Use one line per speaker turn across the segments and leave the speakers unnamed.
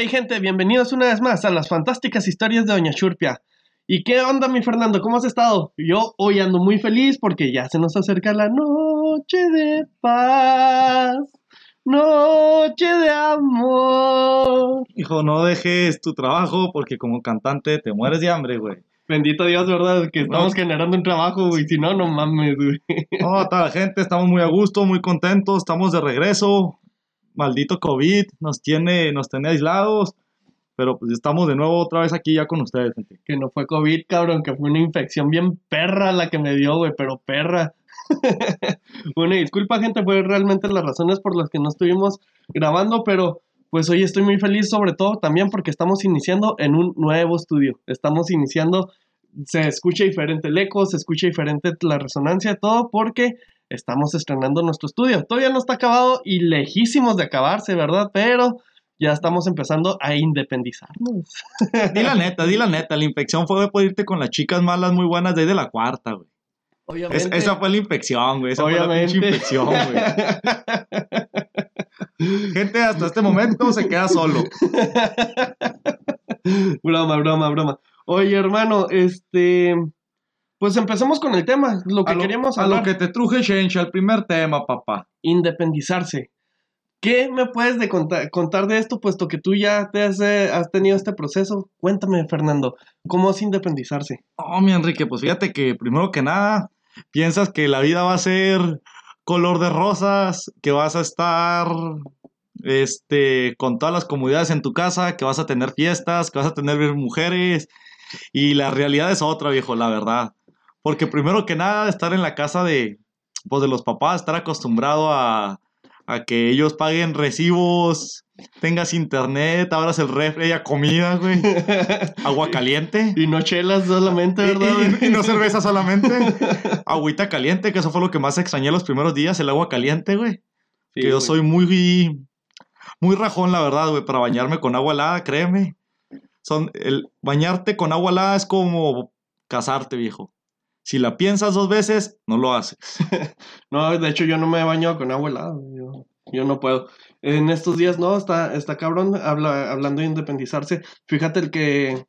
hay gente? Bienvenidos una vez más a las fantásticas historias de Doña Churpia. ¿Y qué onda, mi Fernando? ¿Cómo has estado? Yo hoy ando muy feliz porque ya se nos acerca la noche de paz, noche de amor.
Hijo, no dejes tu trabajo porque como cantante te mueres de hambre, güey.
Bendito Dios, ¿verdad? Que estamos
No.
generando un trabajo, güey. Si no, no mames, güey.
No, toda la gente, estamos muy a gusto, muy contentos, estamos de regreso. Maldito COVID nos tiene, nos tiene aislados, pero pues estamos de nuevo otra vez aquí ya con ustedes, gente.
Que no fue COVID, cabrón, que fue una infección bien perra la que me dio, güey, pero perra. Una disculpa, gente, fue realmente las razones por las que no estuvimos grabando, pero pues hoy estoy muy feliz, sobre todo también porque estamos iniciando en un nuevo estudio. Estamos iniciando, se escucha diferente el eco, se escucha diferente la resonancia, todo porque estamos estrenando nuestro estudio. Todavía no está acabado y lejísimos de acabarse, ¿verdad? Pero ya estamos empezando a independizarnos.
Di la neta, di la neta, la infección fue por irte con las chicas malas muy buenas de ahí de la cuarta, güey. Es-
Obviamente.
esa fue la infección, güey. Esa fue la
Obviamente.
infección, güey. Gente, hasta este momento se queda solo.
broma, broma, broma. Oye, hermano, este. Pues empecemos con el tema. Lo que
a lo,
queríamos
a
hablar.
lo que te truje, Shencha, el primer tema, papá.
Independizarse. ¿Qué me puedes de contar, contar de esto, puesto que tú ya te has, eh, has tenido este proceso? Cuéntame, Fernando, ¿cómo es independizarse?
Oh, mi Enrique, pues fíjate que primero que nada, piensas que la vida va a ser color de rosas, que vas a estar este con todas las comodidades en tu casa, que vas a tener fiestas, que vas a tener mujeres, y la realidad es otra, viejo, la verdad. Porque primero que nada, estar en la casa de pues de los papás, estar acostumbrado a, a que ellos paguen recibos, tengas internet, abras el refri, haya comida, güey, agua caliente.
y no chelas solamente,
Y,
¿verdad?
y- y no cerveza solamente. Agüita caliente, que eso fue lo que más extrañé los primeros días, el agua caliente, güey.
Sí,
que yo
güey.
soy muy, muy rajón, la verdad, güey, para bañarme con agua helada, créeme. El bañarte con agua helada es como casarte, viejo. Si la piensas dos veces, no lo haces.
No, de hecho yo no me he bañado con agua helada. Yo, no puedo. En estos días, no, está, está cabrón habla, hablando de independizarse. Fíjate el que,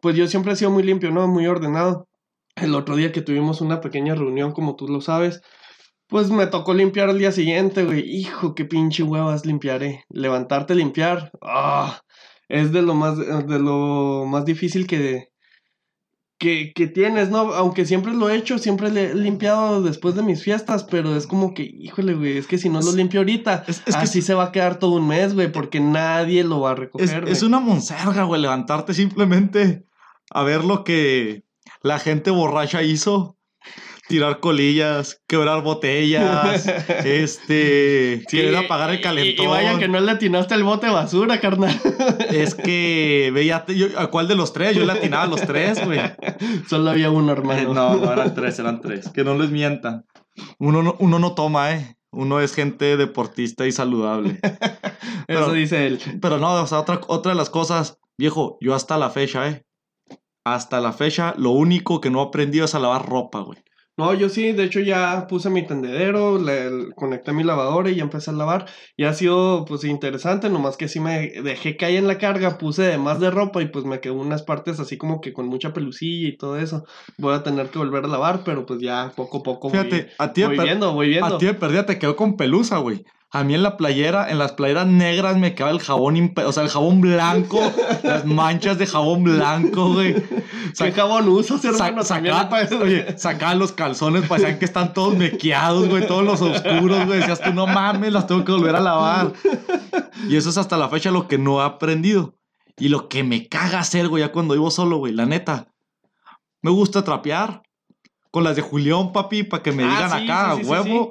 pues yo siempre he sido muy limpio, ¿no? Muy ordenado. El otro día que tuvimos una pequeña reunión, como tú lo sabes, pues me tocó limpiar al día siguiente, güey. Hijo, qué pinche huevas limpiaré. Levantarte, limpiar. Ah, es de lo más, de lo más difícil que, que, que tienes, ¿no? Aunque siempre lo he hecho, siempre le he limpiado después de mis fiestas, pero es como que, híjole, güey, es que si no lo limpio ahorita,
Es, es que
así se va a quedar todo un mes, güey, porque nadie lo va a recoger.
es una monserga, güey, levantarte simplemente a ver lo que la gente borracha hizo. Tirar colillas, quebrar botellas, este,
Sí,
querer apagar el calentón.
Y, vaya que no le atinaste el bote de basura, carnal.
Es que veía, yo, ¿a cuál de los tres? Yo le atinaba a los tres, güey.
Solo había uno, hermano.
No, no eran tres, eran tres. Que no les mientan. Uno no, uno no toma, ¿eh? Uno es gente deportista y saludable.
Eso dice él.
Pero no, o sea, otra, otra de las cosas, viejo, yo hasta la fecha, ¿eh? Hasta la fecha, lo único que no he aprendido es a lavar ropa, güey.
No, yo sí, de hecho ya puse mi tendedero, le, le- conecté mi lavadora y ya empecé a lavar. Y ha sido pues interesante, nomás que sí me dejé caer en la carga, puse de más de ropa y pues me quedó unas partes así como que con mucha pelucilla y todo eso. Voy a tener que volver a lavar, pero pues ya poco a poco voy,
Fíjate, a ti,
voy viendo, voy viendo.
a ti de perdida te quedó con pelusa, güey. A mí en la playera, en las playeras negras me quedaba el jabón, o sea, el jabón blanco, las manchas de jabón blanco, güey.
¿Qué jabón usas,
Sa-
hermano?
Saca- oye, sacaban los calzones, parecían que están todos mequeados, güey, todos los oscuros, güey. Decías tú, no mames, las tengo que volver a lavar. Y eso es hasta la fecha lo que no he aprendido. Y lo que me caga hacer, güey, ya cuando vivo solo, güey, la neta. Me gusta trapear. Con las de Julián, papi, para que me
Ah,
digan
sí,
acá,
sí, sí, sí,
huevo.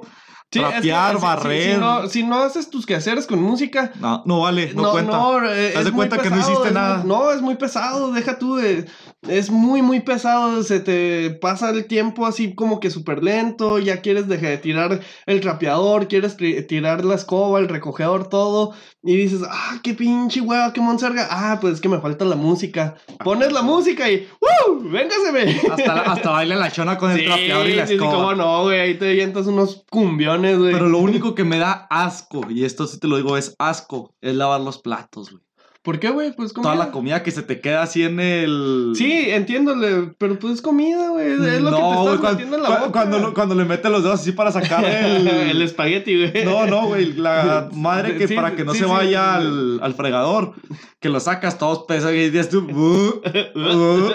Sí, es que,
barrer.
Si, no, si no haces tus quehaceres con música,
No, no vale, no, cuenta.
eh,
Haz de cuenta que no hiciste
muy-
nada.
no, es muy pesado, deja tú de... Es muy, muy pesado, se te pasa el tiempo así como que súper lento, ya quieres dejar de tirar el trapeador, quieres tirar la escoba, el recogedor, todo, y dices, ah, qué pinche hueva, qué monserga, ah, pues es que me falta la música. Pones la música y, ¡uh! ¡Véngaseme!
Hasta, hasta baila la chona con el trapeador y la
sí, sí,
escoba.
cómo no, güey, ahí te avientas unos cumbiones, güey.
Pero lo único que me da asco, y esto sí te lo digo, es asco, es lavar los platos, güey.
¿Por qué, güey? Pues comida.
Toda la comida que se te queda así en el.
Sí, entiéndole, pero pues es comida, güey. Es lo que te estás
cuando,
metiendo en la boca.
Cuando, lo- cuando le mete los dedos así para sacar el.
el espagueti, güey.
No, no, güey. La madre que
Sí,
para que no
sí,
se
sí.
vaya al, al fregador, que lo sacas todos pesados y dices tú. "Uh, uh".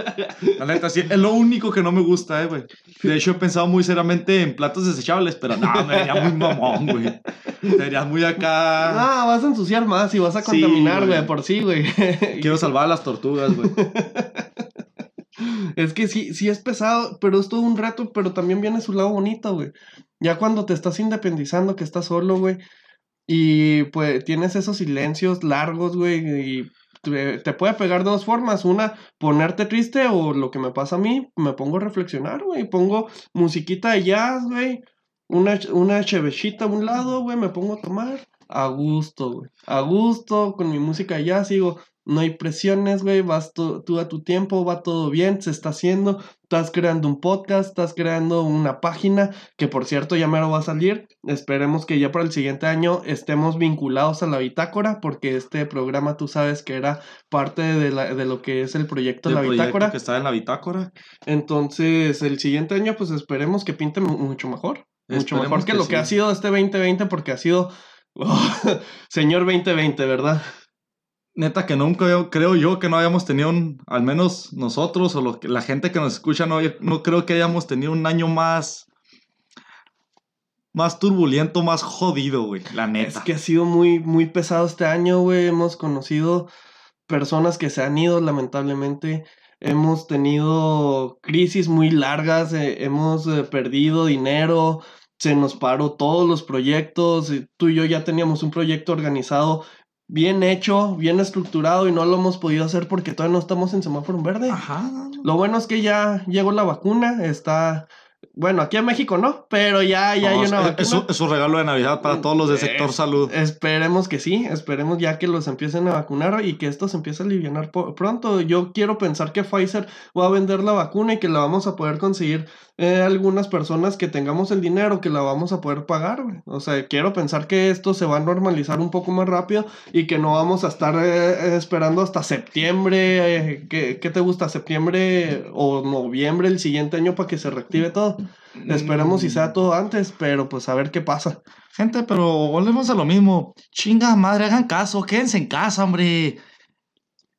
La neta, sí, es lo único que no me gusta, eh, güey. De hecho, he pensado muy seriamente en platos desechables, pero no, me vería muy mamón, güey. Serías muy acá.
No, vas a ensuciar más y vas a contaminar,
güey,
por sí, güey.
Quiero salvar a las tortugas, güey.
Es que sí, sí es pesado, pero es todo un reto, pero también viene su lado bonito, güey. Ya cuando te estás independizando, que estás solo, güey, y pues tienes esos silencios largos, güey, y te, te puede pegar de dos formas. Una, ponerte triste o lo que me pasa a mí, me pongo a reflexionar, güey. Pongo musiquita de jazz, güey. Una, una chevechita a un lado, güey, me pongo a tomar. A gusto, güey. A gusto, con mi música de jazz, digo, no hay presiones, güey, vas tú, a tu tiempo, va todo bien, se está haciendo, estás creando un podcast, estás creando una página, que por cierto ya mero va a salir, esperemos que ya para el siguiente año estemos vinculados a la bitácora, porque este programa tú sabes que era parte de, la- de lo que es el proyecto
El
La
proyecto
Bitácora,
que está en la bitácora.
entonces el siguiente año pues esperemos que pinte mu- mucho mejor. Mucho
Esperemos
mejor que,
que
lo que ha sido este 2020, porque ha sido... señor 2020, ¿verdad?
Neta que nunca yo- creo yo que no hayamos tenido un, al menos nosotros o lo la gente que nos escucha, no, no creo que hayamos tenido un año más, más turbulento, más jodido, güey, la
Es
neta.
que ha sido muy, muy pesado este año, güey. Hemos conocido personas que se han ido, lamentablemente. Hemos tenido crisis muy largas, eh, hemos eh, perdido dinero, se nos paró todos los proyectos. Tú y yo ya teníamos un proyecto organizado, bien hecho, bien estructurado y no lo hemos podido hacer porque todavía no estamos en semáforo verde.
Ajá.
Lo bueno es que ya llegó la vacuna, está... Bueno, aquí en México no, pero ya, ya
No,
hay una vacuna.
es, un regalo de Navidad para todos los del sector salud.
Esperemos que sí, esperemos ya que los empiecen a vacunar y que esto se empiece a aliviar pronto. Yo quiero pensar que Pfizer va a vender la vacuna y que la vamos a poder conseguir eh, algunas personas que tengamos el dinero, que la vamos a poder pagar. O sea, quiero pensar que esto se va a normalizar un poco más rápido y que no vamos a estar eh, esperando hasta septiembre. eh, ¿qué, qué te gusta? ¿Septiembre o noviembre el siguiente año para que se reactive todo? Esperemos si sea todo antes, pero pues a ver qué pasa.
Gente, pero volvemos a lo mismo. Chinga madre, hagan caso, quédense en casa, hombre.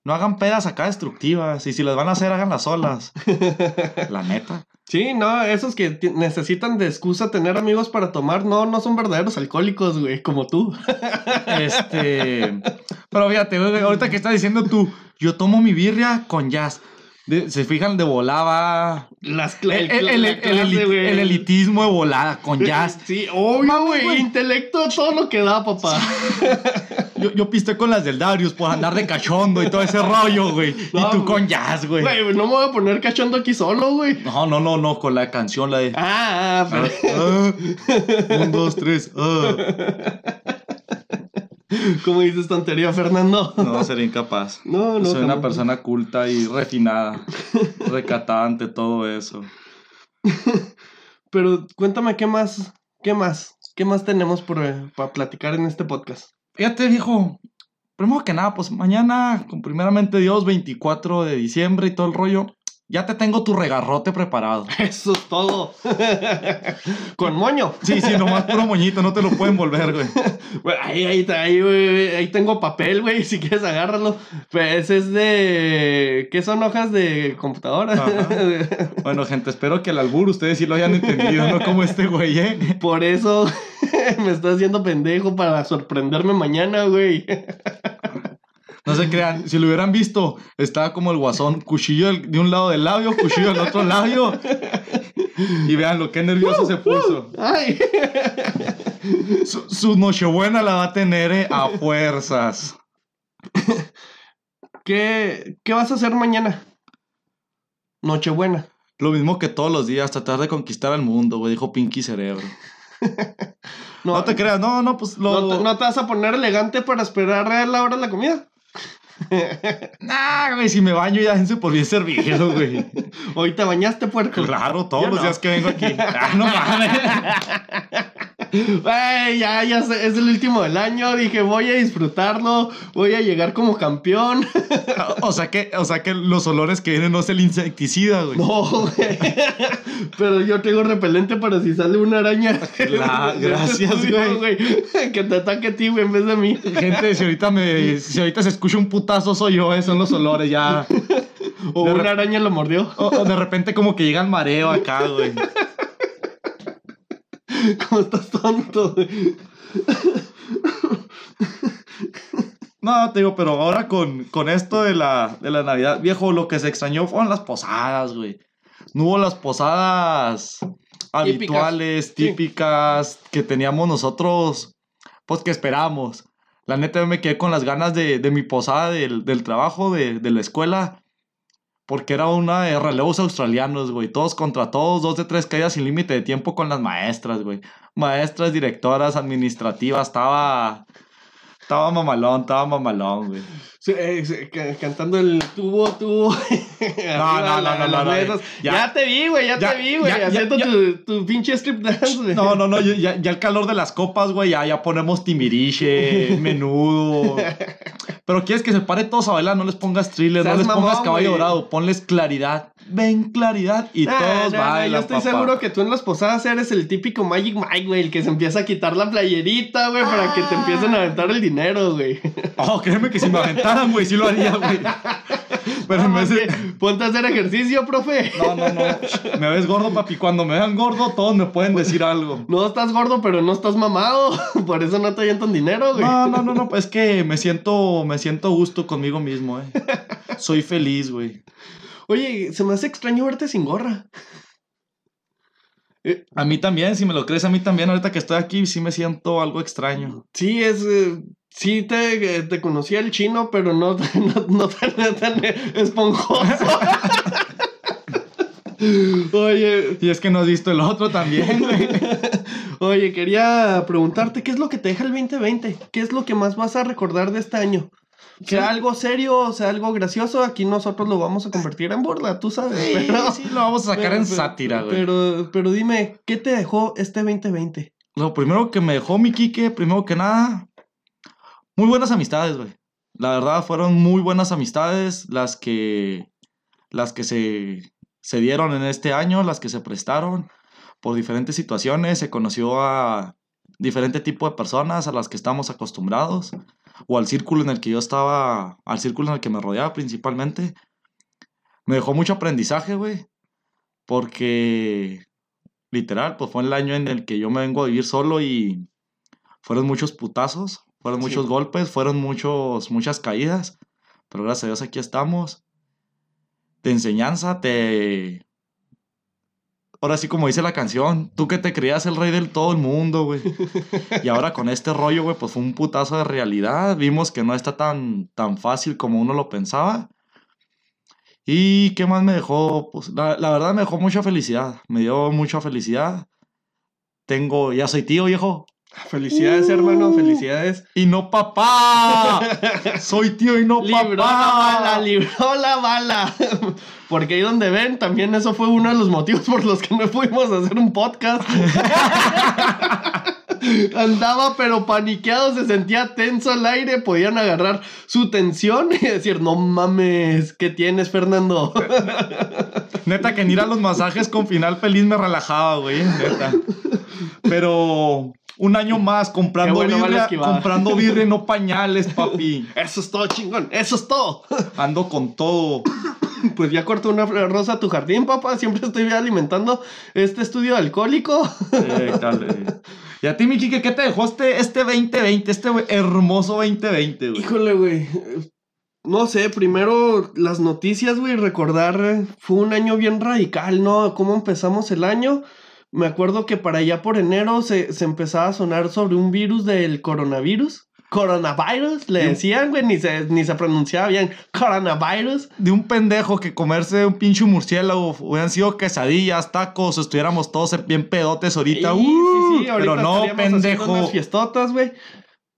No hagan pedas acá destructivas. Y si las van a hacer, háganlas solas. La neta.
Sí, no, esos que necesitan de excusa tener amigos para tomar, no, no son verdaderos alcohólicos, güey, como tú.
Este. Pero fíjate, ahorita que estás diciendo tú, yo tomo mi birria con jazz. De- se fijan de volada.
Las
El,
cla-
el- el-
clase,
elitismo de volada con jazz.
Sí, obvio, güey, intelecto, todo lo que da, papá.
Yo, yo pisté con las del Darius por andar de cachondo y todo ese rollo, güey.
No,
y tú con jazz, güey.
Güey, no me voy a poner cachondo aquí solo, güey.
No, no, no, no, con la canción, la de.
Ah, ah, pero...
Ah, un, dos, tres. ah.
¿Cómo dices tontería, Fernando?
No, sería incapaz.
No, no.
Soy una persona culta y refinada, recatada ante todo eso.
Pero cuéntame, ¿qué más? ¿Qué más? ¿Qué más tenemos por, eh, para platicar en este podcast?
Fíjate, viejo. Primero que nada, pues mañana, con primeramente Dios, 24 de diciembre y todo el rollo, ya te tengo tu regarrote preparado.
Eso es todo. Con moño.
Sí, sí, nomás puro moñito, no te lo pueden volver, güey.
Ahí, ahí, ahí, güey, ahí tengo papel, güey, si quieres agárralo. Pues es de... ¿Qué son hojas de computadora?
Ajá. Bueno, gente, espero que el albur ustedes sí lo hayan entendido, no como este güey, ¿eh?
Por eso me estás haciendo pendejo para sorprenderme mañana, güey.
No se crean, si lo hubieran visto, estaba como el guasón, cuchillo de un lado del labio, cuchillo del otro labio. Y vean lo que nervioso se puso.
Ay.
Su, su nochebuena la va a tener eh, a fuerzas.
¿Qué, ¿Qué vas a hacer mañana? Nochebuena.
Lo mismo que todos los días, tratar de conquistar al mundo, güey, dijo Pinky Cerebro.
No,
No te creas, no, no, pues lo...
¿no te, no te vas a poner elegante para esperar a la hora de la comida?
Nah, güey, si me baño ya dense por bien servido, güey.
Hoy te bañaste, puerco.
Claro, todos
Yo
los
no.
días que vengo aquí. Ah, no mames.
Güey, ya, ya sé, es el último del año. Dije, voy a disfrutarlo. Voy a llegar como campeón.
o, sea que, o sea que los olores que vienen no es el insecticida, güey.
No, güey. Pero yo tengo repelente para si sale una araña.
La, gracias, güey.
Que te ataque a ti, güey, en vez de mí.
Gente, si ahorita, me, si ahorita se escucha un putazo, soy yo, eh, son los olores ya.
O
De
una araña lo mordió.
O, o de repente como que llega el mareo acá, güey.
¿Cómo estás tonto?
No, te digo, pero ahora con, con esto de la, de la Navidad, viejo, lo que se extrañó fueron las posadas, güey. No hubo las posadas habituales,
sí.
típicas, que teníamos nosotros, pues que esperábamos. La neta, yo me quedé con las ganas de, de mi posada del, del trabajo, de, de la escuela, porque era una de relevos australianos, güey. Todos contra todos, dos de tres caídas sin límite de tiempo con las maestras, güey. Maestras, directoras, administrativas, estaba... Estaba mamalón, estaba mamalón, güey.
Sí, eh, cantando el tubo, tubo.
No, no, no, no, no, no,
Ya,
ya-
te vi, güey, ya,
ya-
te vi, güey. Haciendo tu, tu pinche strip dance, güey.
No, no, no, ya, ya el calor de las copas, güey, ya, ya ponemos timiriche, menudo. Pero quieres que se pare todos a bailar, no les pongas thriller, no les pongas caballo dorado, ponles claridad. Ven claridad y
Nah,
todos
nah, nah,
bailan,
Yo estoy
papá.
seguro que tú en las posadas eres el típico Magic Mike, güey, el que se empieza a quitar la playerita, güey, para que te empiecen a aventar el dinero, güey.
Oh, créeme que si me aventaran, güey, sí lo haría, güey. Pero vez de...
Ponte a hacer ejercicio, profe.
No, no, no. Me ves gordo, papi. Cuando me vean gordo, todos me pueden decir algo.
No estás gordo, pero no estás mamado. Por eso no te avientan dinero, güey.
No, no, no, no. Es que me siento, me siento gusto conmigo mismo, eh. Soy feliz, güey.
Oye, se me hace extraño verte sin gorra. Eh,
A mí también, si me lo crees, a mí también. Ahorita que estoy aquí, sí me siento algo extraño.
Sí, es. eh, sí, te, te conocía el chino, pero no, no, no tan, tan esponjoso. Oye,
Y es que no has visto el otro también, güey.
oye, quería preguntarte, ¿qué es lo que te deja el 2020? ¿Qué es lo que más vas a recordar de este año? Sea algo serio, sea algo gracioso, aquí nosotros lo vamos a convertir en burla, tú sabes.
Sí,
pero,
sí, lo vamos a sacar
pero-
en
pero-
sátira, güey.
Pero, pero dime, ¿qué te dejó este 2020?
Lo primero que me dejó mi Quique, primero que nada, muy buenas amistades, güey. La verdad, fueron muy buenas amistades las que, las que se, se dieron en este año, las que se prestaron por diferentes situaciones. Se conoció a diferente tipo de personas a las que estamos acostumbrados, o al círculo en el que yo estaba, al círculo en el que me rodeaba principalmente. Me dejó mucho aprendizaje, güey, porque literal, pues fue el año en el que yo me vengo a vivir solo y fueron muchos putazos, fueron
Sí.
muchos golpes, fueron muchos, muchas caídas, pero gracias a Dios aquí estamos. De enseñanza, te... Ahora sí, como dice la canción, tú que te creías el rey del todo el mundo, güey. Y ahora con este rollo, güey, pues fue un putazo de realidad. Vimos que no está tan, tan fácil como uno lo pensaba. ¿Y qué más me dejó? Pues la, la verdad me dejó mucha felicidad. Me dio mucha felicidad. Tengo, ya soy tío, viejo.
Felicidades, hermano, felicidades.
Y no papá. soy tío y no
Libró la
papá.
bala, libró la bala. Porque ahí donde ven, también eso fue uno de los motivos por los que no fuimos a hacer un podcast. Andaba pero paniqueado, se sentía tenso el aire, podían agarrar su tensión y decir, no mames, ¿qué tienes, Fernando?
Neta, que ni ir a los masajes con final feliz me relajaba, güey. Neta. Pero un año más comprando
bueno,
birria, comprando birria no pañales, papi.
Eso es todo, chingón, eso es todo.
Ando con todo.
Pues ya cortó una rosa a tu jardín, papá. Siempre estoy alimentando este estudio alcohólico.
Eh, dale. Y a ti, mi Kike, ¿qué te dejó este, este 2020, este hermoso 2020, güey?
Híjole, güey. No sé, primero las noticias, güey, recordar, fue un año bien radical, ¿no? ¿Cómo empezamos el año? Me acuerdo que para allá por enero se, se empezaba a sonar sobre un virus del coronavirus. Coronavirus, le decían, güey, ni se, ni se pronunciaba bien. Coronavirus.
De un pendejo que comerse un pinche murciélago hubieran sido quesadillas, tacos, estuviéramos todos bien pedotes ahorita.
Sí, sí, sí, ahorita
pero no, pendejo.
unas fiestotas, güey.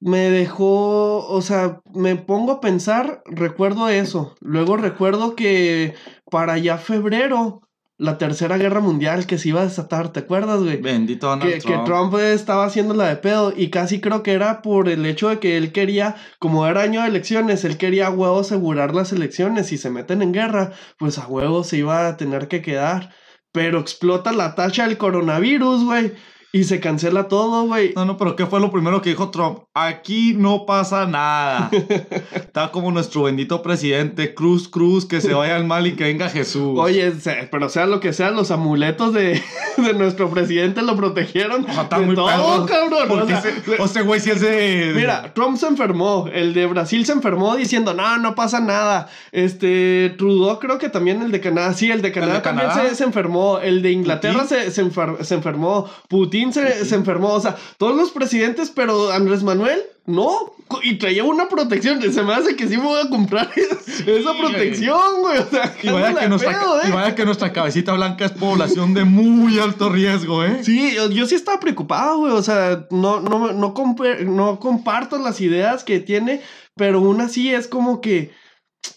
Me dejó, o sea, me pongo a pensar, recuerdo eso. Luego recuerdo que para ya febrero la tercera guerra mundial que se iba a desatar, ¿te acuerdas, güey?
Bendito Donald
Que, que
Trump.
Trump estaba haciendo la de pedo y casi creo que era por el hecho de que él quería, como era año de elecciones, él quería a huevo asegurar las elecciones. Si se meten en guerra, pues a huevo se iba a tener que quedar. Pero explota la tacha del coronavirus, güey. Y se cancela todo, güey.
No, no, pero ¿qué fue lo primero que dijo Trump? Aquí no pasa nada. Está como nuestro bendito presidente, Cruz Cruz, que se vaya al mal y que venga Jesús.
Oye, pero sea lo que sea, los amuletos de, de nuestro presidente lo protegieron.
O sea, está
de
muy
todo,
perro.
cabrón. O sea,
o güey sí es de...
Mira, Trump se enfermó, el de Brasil se enfermó diciendo, no, no pasa nada. Este, Trudeau creo que también el de Canadá, sí, el de Canadá
de
también? Se, se enfermó, el de Inglaterra se, se, enfer- se enfermó, Putin se, se enfermó, o sea, todos los presidentes, pero Andrés Manuel, no, y traía una protección, se me hace que sí me voy a comprar esa protección, güey, o sea,
Y vaya, que nuestra,
pedo,
y
eh.
vaya que nuestra cabecita blanca es población de muy alto riesgo, ¿eh?
Sí, yo, yo sí estaba preocupado, güey. O sea, no, no, no, no comparto las ideas que tiene, pero aún así es como que,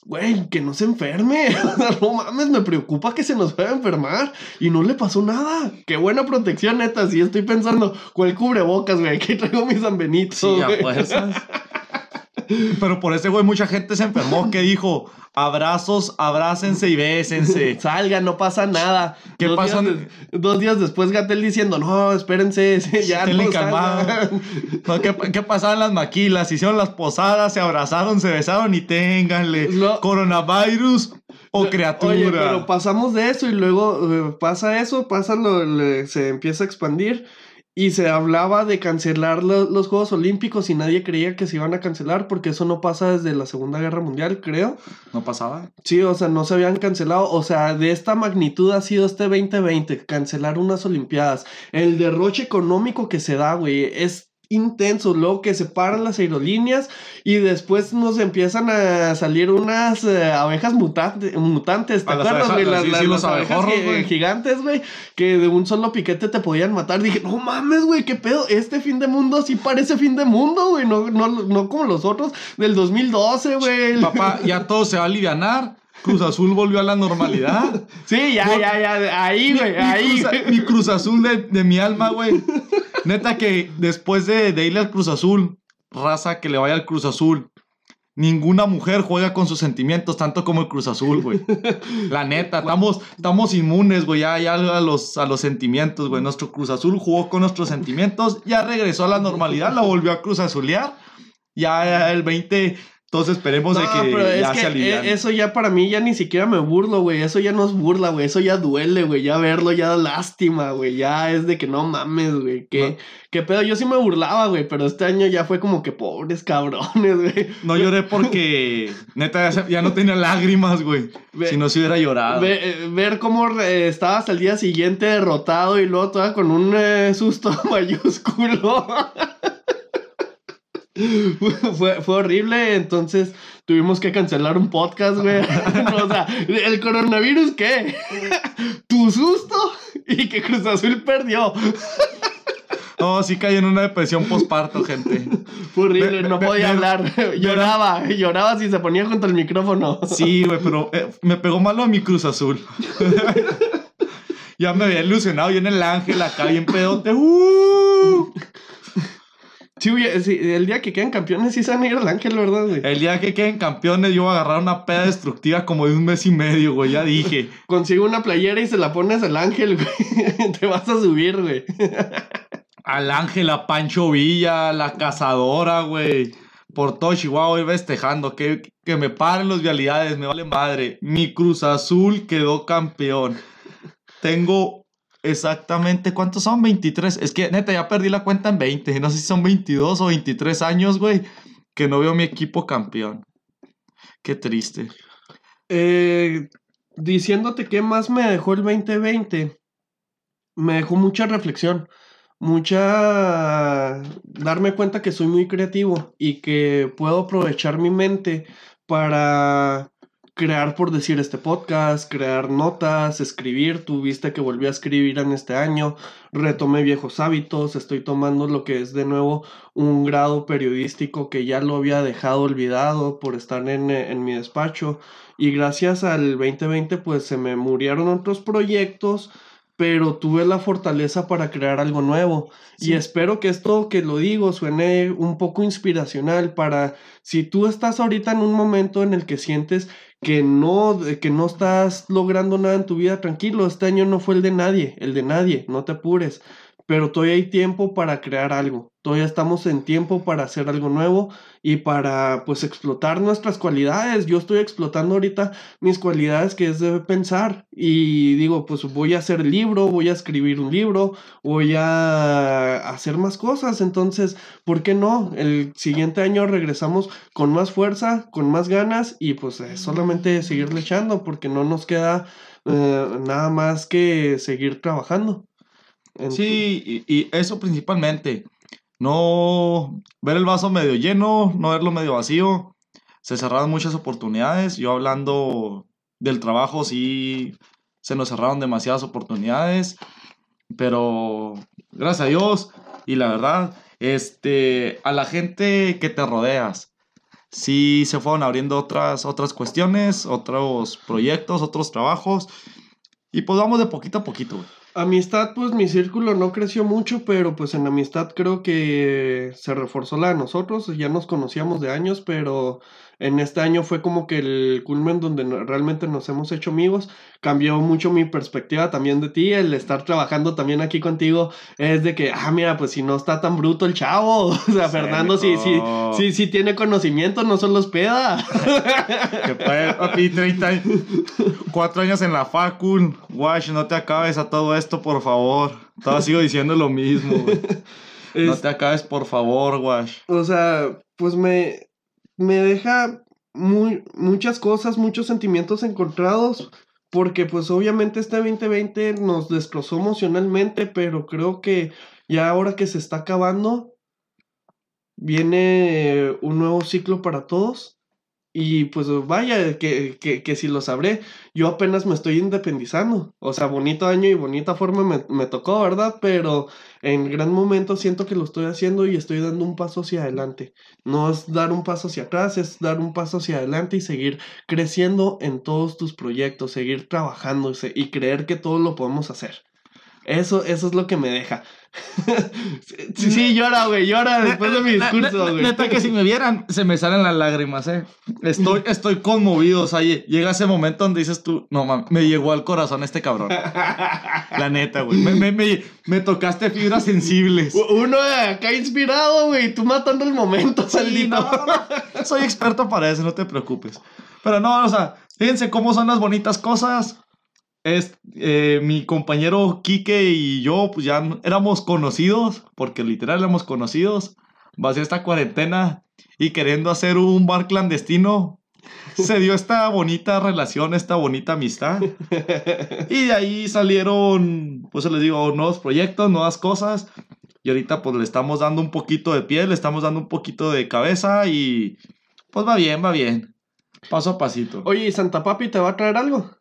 güey, que no se enferme. No mames, me preocupa que se nos pueda enfermar. Y no le pasó nada. Qué buena protección, neta. Sí, estoy pensando, ¿cuál cubrebocas, güey? Aquí traigo mis San Benito,
Sí, a fuerzas. Pero por ese güey mucha gente se enfermó que dijo, abrazos, abrácense y bésense.
Salgan, no pasa nada.
¿Qué
dos
pasa?
Días de- dos días después, Gatel diciendo, no, espérense, ya no salgan".
No, ¿qué, ¿Qué pasaba en las maquilas? Hicieron las posadas, se abrazaron, se besaron y ténganle.
No.
Coronavirus o criatura.
Oye, pero pasamos de eso y luego eh, pasa eso, pasa lo, le- se empieza a expandir y se hablaba de cancelar lo- los Juegos Olímpicos y nadie creía que se iban a cancelar porque eso no pasa desde la Segunda Guerra Mundial, creo.
¿No pasaba?
Sí, o sea, no se habían cancelado, o sea, de esta magnitud ha sido este 2020, cancelar unas Olimpiadas. El derroche económico que se da, güey, es intenso, luego que se paran las aerolíneas y después nos empiezan a salir unas eh, abejas mutante- mutantes, ¿te
las
acuerdas, güey? La-
sí,
la-
sí,
las abejas gigantes, güey, que de un solo piquete te podían matar. Dije, no mames, güey, qué pedo, este fin de mundo sí parece fin de mundo, güey, no, no, no como los otros del 2012, güey.
Papá, ya todo se va a alivianar. Cruz Azul volvió a la normalidad.
Sí, ya, ya, ya, ahí, güey,
mi,
ahí.
cruz, mi Cruz Azul de, de mi alma, güey. Neta que después de, de irle al Cruz Azul, raza que le vaya al Cruz Azul. Ninguna mujer juega con sus sentimientos tanto como el Cruz Azul, güey. La neta, estamos, estamos inmunes, güey, ya, ya a, los, a los sentimientos, güey. Nuestro Cruz Azul jugó con nuestros sentimientos, ya regresó a la normalidad, la volvió a Cruz Azulear. Ya el 20, entonces esperemos de que
pero
ya
que
se aliviane.
eso ya para mí ya ni siquiera me burlo, güey. Eso ya no es burla, güey. Eso ya duele, güey. Ya verlo ya da lástima, güey. Ya es de que no mames, güey. ¿Qué,
No.
qué pedo? Yo sí me burlaba, güey. Pero este año ya fue como que pobres cabrones, güey.
No lloré porque, neta, ya, no tenía lágrimas, güey. Si no se hubiera llorado.
Ve- eh, ver cómo eh, estaba hasta el día siguiente derrotado y luego toda con un eh, susto mayúsculo. fue, fue- horrible, entonces tuvimos que cancelar un podcast, güey. o sea, ¿el coronavirus qué? tu susto y que Cruz Azul perdió.
No, sí caí en una depresión posparto, gente.
Fue horrible, no podía hablar. lloraba, lloraba si se ponía junto al micrófono.
Sí, güey, pero eh, me pegó malo a mi Cruz Azul. ya me había ilusionado yo en el ángel acá, bien pedote. ¡Uh!
Sí, güey, sí, el día que queden campeones sí se van a ir al ángel, ¿verdad, güey?
El día que queden campeones, yo voy a agarrar una peda destructiva como de un mes y medio, güey. Ya dije.
Consigo una playera y se la pones al ángel, güey. Te vas a subir, güey.
Al ángel, a Pancho Villa, la cazadora, güey. Por todo Chihuahua voy festejando. Que, que me paren los vialidades, me vale madre. Mi Cruz Azul quedó campeón. Tengo exactamente, ¿cuántos son? 23. Es que neta, ya perdí la cuenta en 20. No sé si son 22 o 23 años, güey. Que no veo mi equipo campeón. Qué triste.
Eh, diciéndote qué más me dejó el 2020. Me dejó mucha reflexión. Mucha... Darme cuenta que soy muy creativo y que puedo aprovechar mi mente para crear por decir este podcast, crear notas, escribir. Tuviste que volví a escribir en este año, retomé viejos hábitos, estoy tomando lo que es de nuevo un grado periodístico que ya lo había dejado olvidado por estar en, en mi despacho. Y gracias al 2020 pues se me murieron otros proyectos pero tuve la fortaleza para crear algo nuevo. Y espero que esto que lo digo suene un poco inspiracional para si tú estás ahorita en un momento en el que sientes que no, que no estás logrando nada en tu vida, tranquilo, este año no fue el de nadie, el de nadie, no te apures pero todavía hay tiempo para crear algo. Todavía estamos en tiempo para hacer algo nuevo y para pues explotar nuestras cualidades. Yo estoy explotando ahorita mis cualidades que es de pensar y digo, pues voy a hacer libro, voy a escribir un libro, voy a hacer más cosas. Entonces, ¿por qué no? El siguiente año regresamos con más fuerza, con más ganas y pues solamente seguirle echando porque no nos queda eh, nada más que seguir trabajando.
Sí, y, eso principalmente. No ver el vaso medio lleno, no verlo medio vacío. Se cerraron muchas oportunidades. Yo hablando del trabajo, sí, se nos cerraron demasiadas oportunidades. Pero gracias a Dios y la verdad, este, a la gente que te rodeas, sí se fueron abriendo otras, otras cuestiones, otros proyectos, otros trabajos. Y pues vamos de poquito a poquito.
Amistad, pues mi círculo no creció mucho, pero pues en amistad creo que se reforzó la de nosotros. Ya nos conocíamos de años, pero en este año fue como que el culmen donde realmente nos hemos hecho amigos. Cambió mucho mi perspectiva también de ti. El estar trabajando también aquí contigo es de que, ah, mira, pues si no está tan bruto el chavo. O sea, Fernando sí, sí, sí, sí tiene conocimiento, no solo los peda.
que papi, 30 cuatro años en la facul. Wash, no te acabes a todo esto, por favor. Todavía sigo diciendo lo mismo, No te acabes, por favor, Wash.
O sea, pues me, me deja muy, muchas cosas, muchos sentimientos encontrados, porque pues obviamente este 2020 nos destrozó emocionalmente, pero creo que ya ahora que se está acabando, viene un nuevo ciclo para todos y pues vaya, que, que, que, si lo sabré, yo apenas me estoy independizando. O sea, bonito año y bonita forma me, me, tocó, ¿verdad? Pero en gran momento siento que lo estoy haciendo y estoy dando un paso hacia adelante. No es dar un paso hacia atrás, es dar un paso hacia adelante y seguir creciendo en todos tus proyectos, seguir trabajando y creer que todo lo podemos hacer. Eso, eso es lo que me deja. sí, sí, llora, güey, llora después de mi discurso, güey.
Neta que si me vieran, se me salen las lágrimas, eh. Estoy, estoy conmovido, o sea, llega ese momento donde dices tú, no mames, me llegó al corazón este cabrón. La neta, güey. Me, me, me, tocaste fibras sensibles.
Uno acá inspirado, güey, tú matando el momento, sí,
Soy experto para eso, no te preocupes. Pero no, o sea, fíjense cómo son las bonitas cosas es, eh, mi compañero Quique y yo, pues ya éramos conocidos, porque literal éramos conocidos, ser esta cuarentena y queriendo hacer un bar clandestino, se dio esta bonita relación, esta bonita amistad. Y de ahí salieron, pues les digo, nuevos proyectos, nuevas cosas. Y ahorita pues le estamos dando un poquito de piel, le estamos dando un poquito de cabeza y pues va bien, va bien. Paso a pasito.
Oye, ¿y Santa Papi te va a traer algo?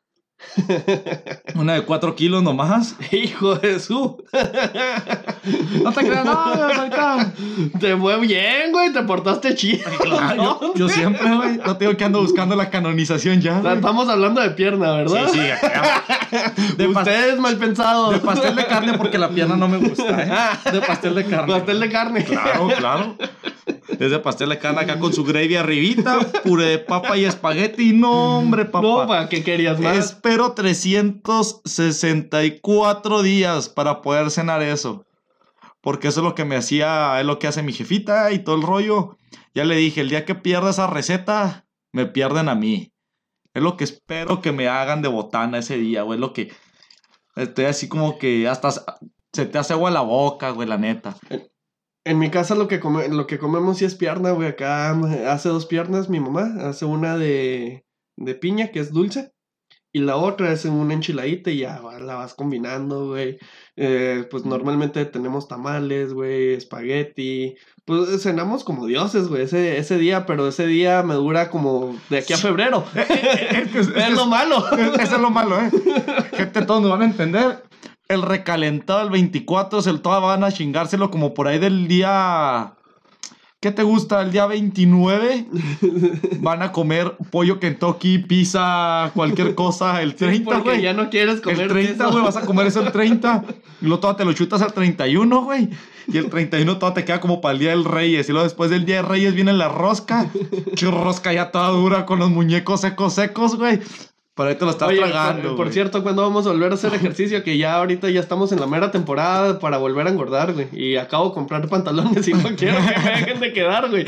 Una de cuatro kilos nomás.
Hijo de su.
No te creas, no,
Te fue bien, güey. Te portaste chido.
yo, siempre, güey. No tengo que ando buscando la canonización ya.
Estamos hablando de pierna, ¿verdad? Sí, sí. De Ustedes mal pensados.
De pastel de carne porque la pierna no me gusta, ¿eh? De pastel de carne.
Pastel de carne.
Claro, claro. Ese pastel de carne acá con su gravy arribita, puré de papa y espagueti. No, hombre, papá. No,
¿qué querías más?
Espero 364 días para poder cenar eso. Porque eso es lo que me hacía, es lo que hace mi jefita y todo el rollo. Ya le dije, el día que pierda esa receta, me pierden a mí. Es lo que espero que me hagan de botana ese día, güey. Es lo que. Estoy así como que hasta se te hace agua la boca, güey, la neta.
En mi casa lo que, lo que comemos sí es pierna, güey. Acá hace dos piernas mi mamá. Hace una de, de piña, que es dulce. Y la otra es una enchiladita y ya la vas combinando, güey. Eh, pues normalmente tenemos tamales, güey, espagueti. Pues cenamos como dioses, güey, ese, ese día, pero ese día me dura como de aquí a febrero. es, lo malo.
Eso es lo malo, ¿eh? Gente, todos nos van a entender. El recalentado el 24, el todos van a chingárselo como por ahí del día ¿Qué te gusta? El día 29 van a comer pollo Kentucky, pizza, cualquier cosa. El 30, güey.
ya no quieres comer
El 30, güey, vas a comer eso el 30. Y luego todo te lo chutas al 31, güey. Y el 31 todo te queda como para el día del Reyes. Y luego después del día del Reyes viene la rosca. rosca ya toda dura con los muñecos secos, secos, güey. Pero ahí te lo estás tragando.
Por, cierto, cuando vamos a volver a hacer ejercicio? Que ya ahorita ya estamos en la mera temporada para volver a engordar, güey. Y acabo de comprar pantalones y no quiero que me dejen de quedar, güey.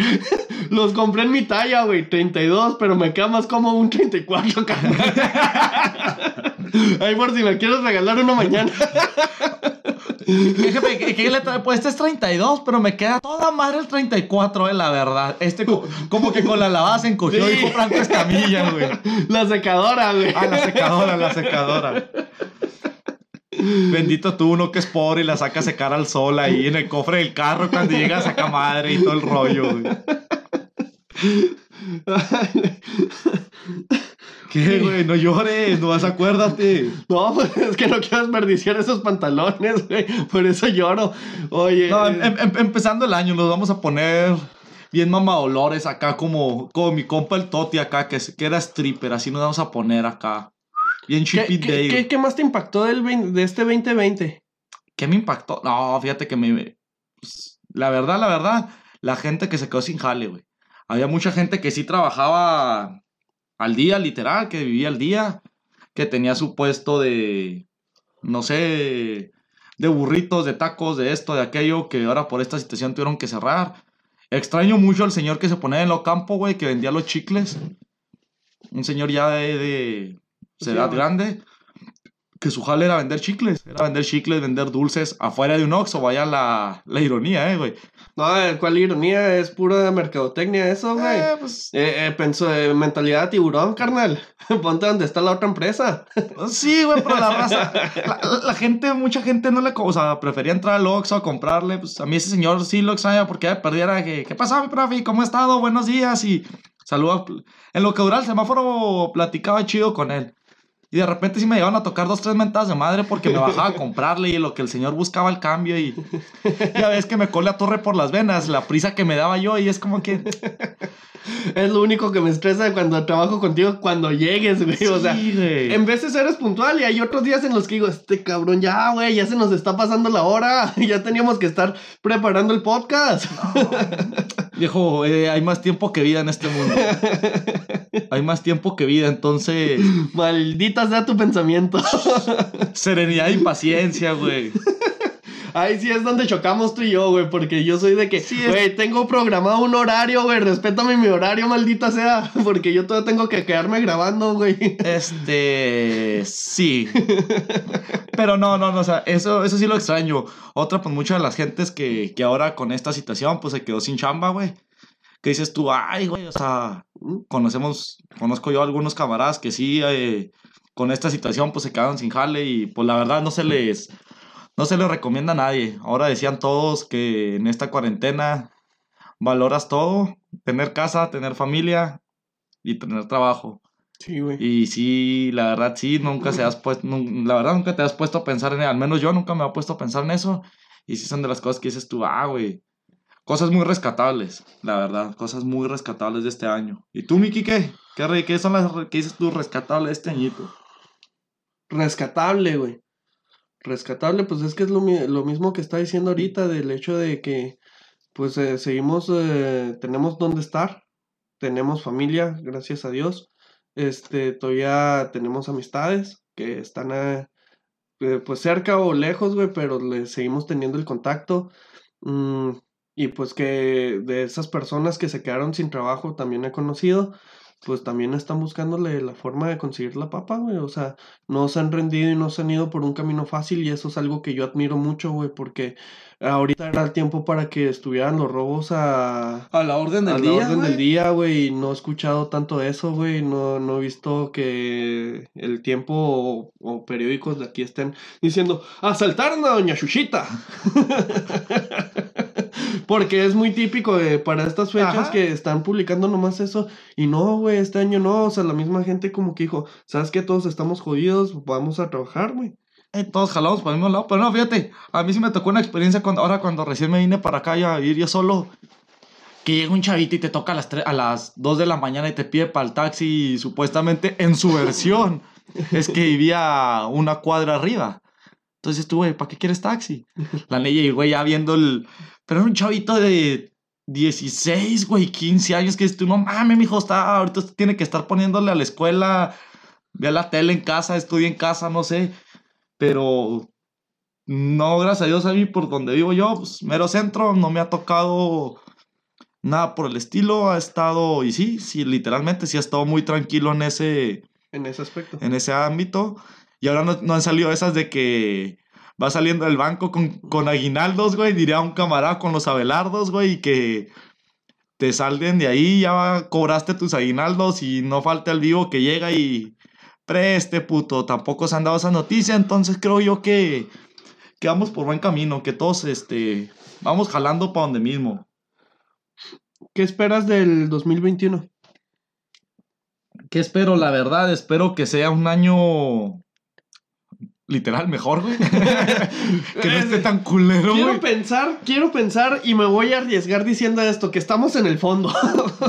Los compré en mi talla, güey, 32, pero me queda más como un 34, carnal. Ahí por si me quieres regalar uno mañana.
Jefe, ¿qué, le trae? Pues este es 32, pero me queda toda madre el 34, eh, la verdad. Este como, que con la lavada se encogió, dijo Franco Escamilla, güey.
La secadora, güey.
Ah, la secadora, la secadora. Bendito tú, uno que es pobre y la saca a secar al sol ahí en el cofre del carro cuando llega a sacar madre y todo el rollo, güey. ¿Qué, güey? No llores, no vas, acuérdate.
No, pues es que no quiero desperdiciar esos pantalones, güey. Por eso lloro. Oye.
No, em, em, em, empezando el año, nos vamos a poner bien mamadolores acá, como, como mi compa el Toti acá, que, que era stripper. Así nos vamos a poner acá. Bien
Chippy Day. ¿qué, ¿qué, más te impactó del de este 2020?
¿Qué me impactó? No, fíjate que me. Pues, la verdad, la verdad, la gente que se quedó sin jale, güey. Había mucha gente que sí trabajaba al día, literal, que vivía al día, que tenía su puesto de, no sé, de burritos, de tacos, de esto, de aquello, que ahora por esta situación tuvieron que cerrar. Extraño mucho al señor que se ponía en lo campo, güey, que vendía los chicles. Un señor ya de, de edad grande que su jale era vender chicles. Era vender chicles, vender dulces afuera de un Oxxo. Vaya la, la ironía, eh, güey.
No, ¿cuál ironía? Es pura mercadotecnia eso, güey. Eh, pues... eh, eh pensó, eh, mentalidad tiburón, carnal. Ponte donde está la otra empresa.
sí, güey, pero la raza... La, gente, mucha gente no le... O sea, prefería entrar al Oxxo a comprarle. Pues a mí ese señor sí lo extraña porque perdiera que... ¿Qué pasa, mi profe? ¿Cómo ha estado? Buenos días. Y saluda. En lo que dura el semáforo platicaba chido con él. Y de repente sí me llegaban a tocar dos, tres mentadas de madre porque me bajaba a comprarle y lo que el señor buscaba el cambio y ya ves que me cole a torre por las venas, la prisa que me daba yo y es como que...
Es lo único que me estresa cuando trabajo contigo, cuando llegues, güey. o sea, en veces eres puntual y hay otros días en los que digo, este cabrón, ya, güey, ya se nos está pasando la hora. ya teníamos que estar preparando el podcast.
Viejo, eh, hay más tiempo que vida en este mundo. hay más tiempo que vida, entonces...
Maldita sea tu pensamiento.
Serenidad y paciencia, güey.
Ahí sí es donde chocamos tú y yo, güey, porque yo soy de que, güey, tengo programado un horario, güey, respétame mi horario, maldita sea, porque yo todavía tengo que quedarme grabando, güey.
Este, sí. Pero no, no, no, o sea, eso, eso sí lo extraño. Otra, pues muchas de las gentes que, que ahora con esta situación, pues se quedó sin chamba, güey que dices tú, ay, güey, o sea, conocemos, conozco yo algunos camaradas que sí, eh, con esta situación, pues se quedaron sin jale y pues la verdad no se les, no se les recomienda a nadie. Ahora decían todos que en esta cuarentena valoras todo, tener casa, tener familia y tener trabajo.
Sí, güey.
Y sí, la verdad sí, nunca se has puesto, la verdad nunca te has puesto a pensar en, al menos yo nunca me he puesto a pensar en eso. Y sí son de las cosas que dices tú, ah, güey, cosas muy rescatables, la verdad, cosas muy rescatables de este año. ¿Y tú, Miki, qué? ¿Qué, qué son las que dices tú rescatables de este añito?
Rescatable, güey. Rescatable, pues es que es lo, mismo que está diciendo ahorita del hecho de que, pues eh, seguimos, eh, tenemos donde estar, tenemos familia, gracias a Dios, este, todavía tenemos amistades que están, eh, pues cerca o lejos, güey, pero le seguimos teniendo el contacto. Mm, y pues que de esas personas que se quedaron sin trabajo también he conocido. Pues también están buscándole la forma de conseguir la papa, güey. O sea, no se han rendido y no se han ido por un camino fácil y eso es algo que yo admiro mucho, güey, porque ahorita era el tiempo para que estuvieran los robos a,
a la orden del
a
día.
la orden
güey.
del día, güey. No he escuchado tanto de eso, güey. No, no he visto que el tiempo o, o periódicos de aquí estén diciendo asaltaron a Doña Chuchita. Porque es muy típico de, para estas fechas
Ajá.
que están publicando nomás eso. Y no, güey, este año no. O sea, la misma gente como que dijo, ¿sabes qué? Todos estamos jodidos, vamos a trabajar, güey.
Eh, todos jalados para el mismo lado. Pero no, fíjate, a mí sí me tocó una experiencia cuando, ahora cuando recién me vine para acá a vivir yo solo. Que llega un chavito y te toca a las, a las 2 de la mañana y te pide para el taxi, y supuestamente en su versión. es que vivía una cuadra arriba. Entonces tú, güey, ¿para qué quieres taxi? La ley y güey ya viendo el. Pero era un chavito de 16, güey, 15 años que dices tú, no mames, mijo, está, ahorita usted tiene que estar poniéndole a la escuela, vea la tele en casa, estudia en casa, no sé. Pero no, gracias a Dios, a mí por donde vivo yo, pues, mero centro, no me ha tocado nada por el estilo. Ha estado, y sí, sí, literalmente sí ha estado muy tranquilo en ese,
En ese aspecto.
en ese ámbito. Y ahora no, no han salido esas de que va saliendo del banco con, con aguinaldos, güey, diría un camarada con los abelardos, güey, y que te salden de ahí, ya cobraste tus aguinaldos y no falta el vivo que llega y preste, puto. Tampoco se han dado esa noticia, entonces creo yo que, que vamos por buen camino, que todos este, vamos jalando para donde mismo.
¿Qué esperas del 2021?
¿Qué espero? La verdad, espero que sea un año literal mejor, güey. que no esté tan culero,
Quiero
güey.
pensar, quiero pensar y me voy a arriesgar diciendo esto, que estamos en el fondo.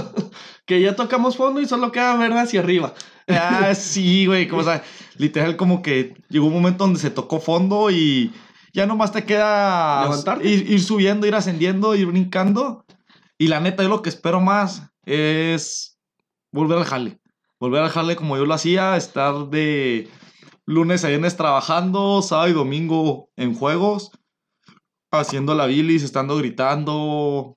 que ya tocamos fondo y solo queda ver hacia arriba.
Ah, sí, güey. Como, o sea, literal, como que llegó un momento donde se tocó fondo y ya nomás te queda ir subiendo, ir ascendiendo, ir brincando. Y la neta, yo lo que espero más es volver al jale. Volver al jale como yo lo hacía, estar de lunes a viernes trabajando, sábado y domingo en juegos, haciendo la bilis, estando gritando.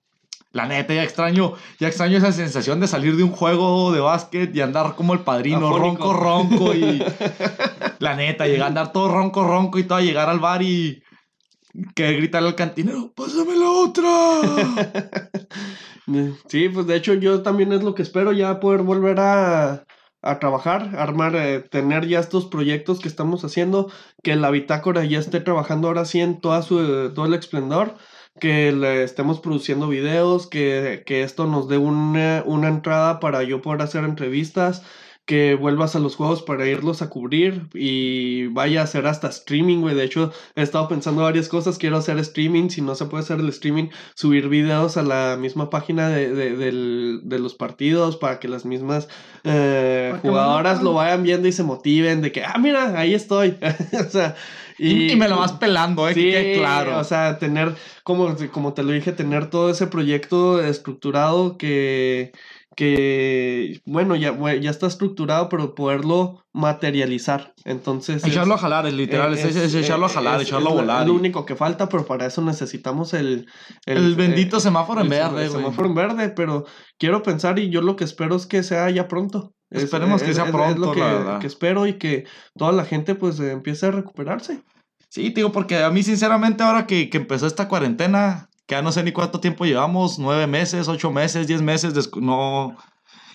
La neta, ya extraño, ya extraño esa sensación de salir de un juego de básquet y andar como el padrino,
Afónico.
ronco, ronco y... La neta, llegar a andar todo ronco, ronco y todo, llegar al bar y... Que gritarle al cantinero, ¡pásame la otra!
Sí, pues de hecho yo también es lo que espero, ya poder volver a, a trabajar, armar, eh, tener ya estos proyectos que estamos haciendo, que la bitácora ya esté trabajando ahora sí en toda su, todo el esplendor, que le estemos produciendo videos, que, que esto nos dé una, una entrada para yo poder hacer entrevistas, que vuelvas a los juegos para irlos a cubrir y vaya a hacer hasta streaming, güey. De hecho, he estado pensando varias cosas. Quiero hacer streaming. Si no se puede hacer el streaming, subir videos a la misma página de, de, de los partidos para que las mismas eh, jugadoras lo vayan viendo y se motiven de que, ah, mira, ahí estoy. o sea,
Y, y me lo vas pelando, ¿eh?
Sí,
que claro.
o sea, tener, como, como te lo dije, tener todo ese proyecto estructurado que, que bueno, ya, ya está estructurado, pero poderlo materializar. Entonces...
echarlo a jalar, es literal, es, es- es echarlo a jalar,
es-
echarlo a
es lo-
volar.
Es lo único que falta, pero para eso necesitamos el...
el, bendito
eh,
semáforo en
el
verde,
semáforo en verde, pero quiero pensar y yo lo que espero es que sea ya pronto. Es-
Esperemos que
es-
sea
es-
pronto,
lo que,
la
que espero y que toda la gente pues eh, empiece a recuperarse.
Sí, digo, porque a mí, sinceramente, ahora que, que empezó esta cuarentena, que ya no sé ni cuánto tiempo llevamos, nueve meses, ocho meses, diez meses, no,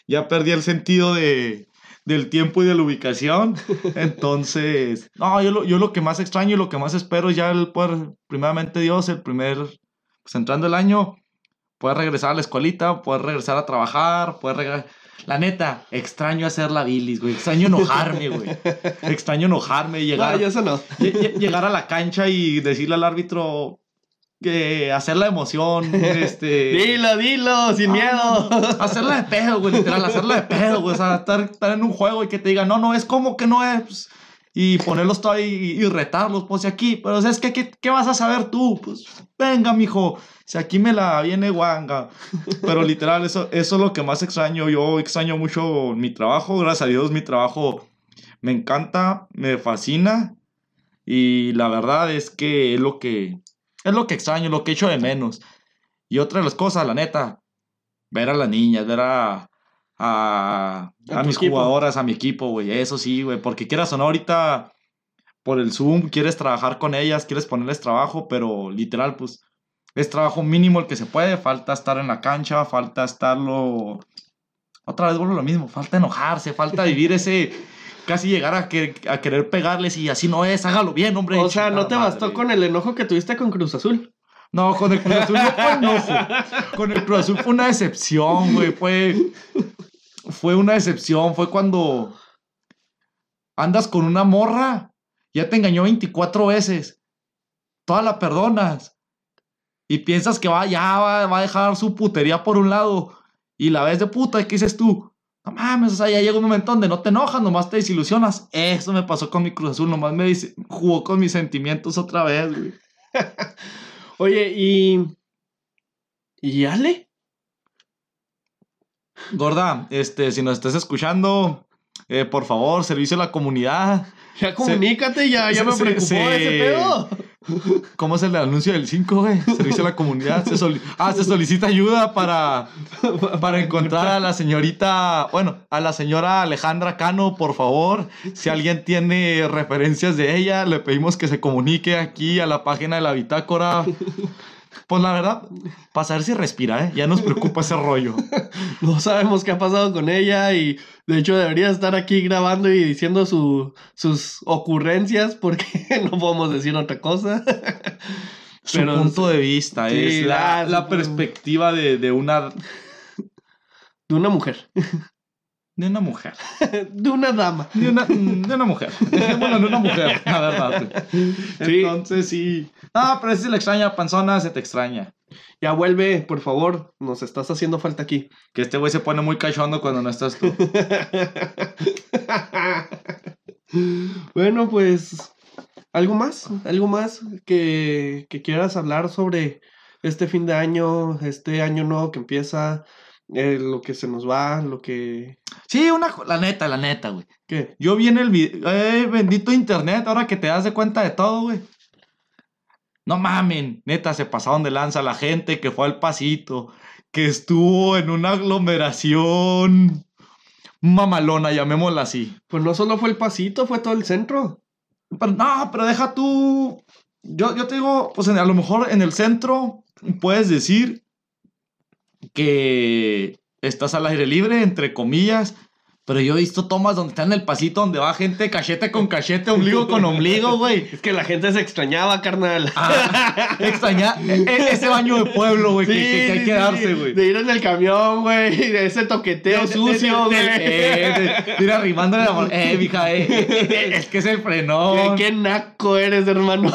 ya perdí el sentido de, del tiempo y de la ubicación. Entonces, no, yo lo, yo lo que más extraño y lo que más espero es ya el poder, primeramente Dios, el primer, pues entrando el año, poder regresar a la escuelita, poder regresar a trabajar, poder regresar. La neta, extraño hacer la bilis, güey. Extraño enojarme, güey. Extraño enojarme y llegar.
No, yo eso no.
Lle- lle- llegar a la cancha y decirle al árbitro que hacer la emoción, este...
Dilo, dilo, sin
Ah,
miedo.
Hacerla de pedo, güey, literal, hacerla de pedo, güey. O sea, estar, estar en un juego y que te digan, no, no, es como que no es. Y ponerlos todo ahí y, y retarlos, pues, aquí. Pero, es que, ¿qué, qué vas a saber tú? Pues, venga, mijo. Si aquí me la viene guanga. Pero literal, eso, eso es lo que más extraño. Yo extraño mucho mi trabajo. Gracias a Dios, mi trabajo me encanta, me fascina. Y la verdad es que es lo que, es lo que extraño, lo que echo de menos. Y otra de las cosas, la neta, ver a las niñas, ver a, a,
A
mis
equipo.
jugadoras, a mi equipo, güey. Eso sí, güey. Porque quieras o no, ahorita por el Zoom quieres trabajar con ellas, quieres ponerles trabajo, pero literal, pues es trabajo mínimo el que se puede. Falta estar en la cancha, falta estarlo. Otra vez vuelvo a lo mismo, falta enojarse, falta vivir ese. Casi llegar a, que- a querer pegarles y así no es, hágalo bien, hombre.
O sea, no te bastó con el enojo que tuviste con Cruz Azul.
No, con el Cruz Azul no fue enojo. Con el Cruz Azul fue una decepción, güey. Fue, fue una decepción. Fue cuando andas con una morra, ya te engañó 24 veces. Toda la perdonas. Y piensas que va, ya va, va a dejar su putería por un lado. Y la ves de puta, ¿y qué dices tú? No mames, o sea, ya llega un momento donde no te enojas, nomás te desilusionas. Eso me pasó con mi Cruz Azul, nomás me dis- jugó con mis sentimientos otra vez, güey.
Oye, y. ¿Y Ale?
Gorda, este, si nos estás escuchando, eh, por favor, servicio a la comunidad.
Ya comunícate, ya, ya
se-
me preocupó
se-
ese pedo.
¿Cómo es el anuncio del 5, güey? Servicio a la comunidad. Se ah, se solicita ayuda para, para encontrar a la señorita, bueno, a la señora Alejandra Cano, por favor. Si alguien tiene referencias de ella, le pedimos que se comunique aquí a la página de la bitácora. Pues la verdad, para saber si respira, ¿eh? Ya nos preocupa ese rollo.
No sabemos qué ha pasado con ella y de hecho debería estar aquí grabando y diciendo su- sus ocurrencias porque no podemos decir otra cosa.
Su
Pero-
punto de vista
Sí,
es la,
la-
la perspectiva de, de una,
De una mujer.
De una mujer.
De una dama.
De una, de una mujer. Bueno, de una mujer, la verdad.
Sí.
Entonces sí. No, pero si se le extraña, panzona, se te extraña.
Ya vuelve, por favor. Nos estás haciendo falta aquí.
Que este güey se pone muy cachondo cuando no estás tú.
bueno, pues. ¿Algo más? ¿Algo más que, que quieras hablar sobre este fin de año, este año nuevo que empieza, eh, lo que se nos va, lo que...
Sí, una, la neta, la neta, güey.
¿Qué?
Yo vi en el video, eh, bendito internet, ahora que te das de cuenta de todo, güey. No mamen, neta, se pasaron de lanza la gente que fue al pasito, que estuvo en una aglomeración mamalona, llamémosla así.
Pues no solo fue el pasito, fue todo el centro.
Pero, no, pero deja tú. Yo, yo te digo, pues en- a lo mejor en el centro puedes decir que estás al aire libre, entre comillas. Pero yo he visto tomas donde está en el pasito, donde va gente cachete con cachete, ombligo con ombligo, güey.
Es que la gente se extrañaba, carnal.
Ah, extraña e- e- ese baño de pueblo, güey, que,
Sí,
que- que hay que darse, güey.
De ir en el camión, güey, de ese toqueteo
De-
sucio, güey.
de- eh, de- de ir arrimándole la mano. Eh, mija, eh, es que es el
Qué, qué naco eres, hermano.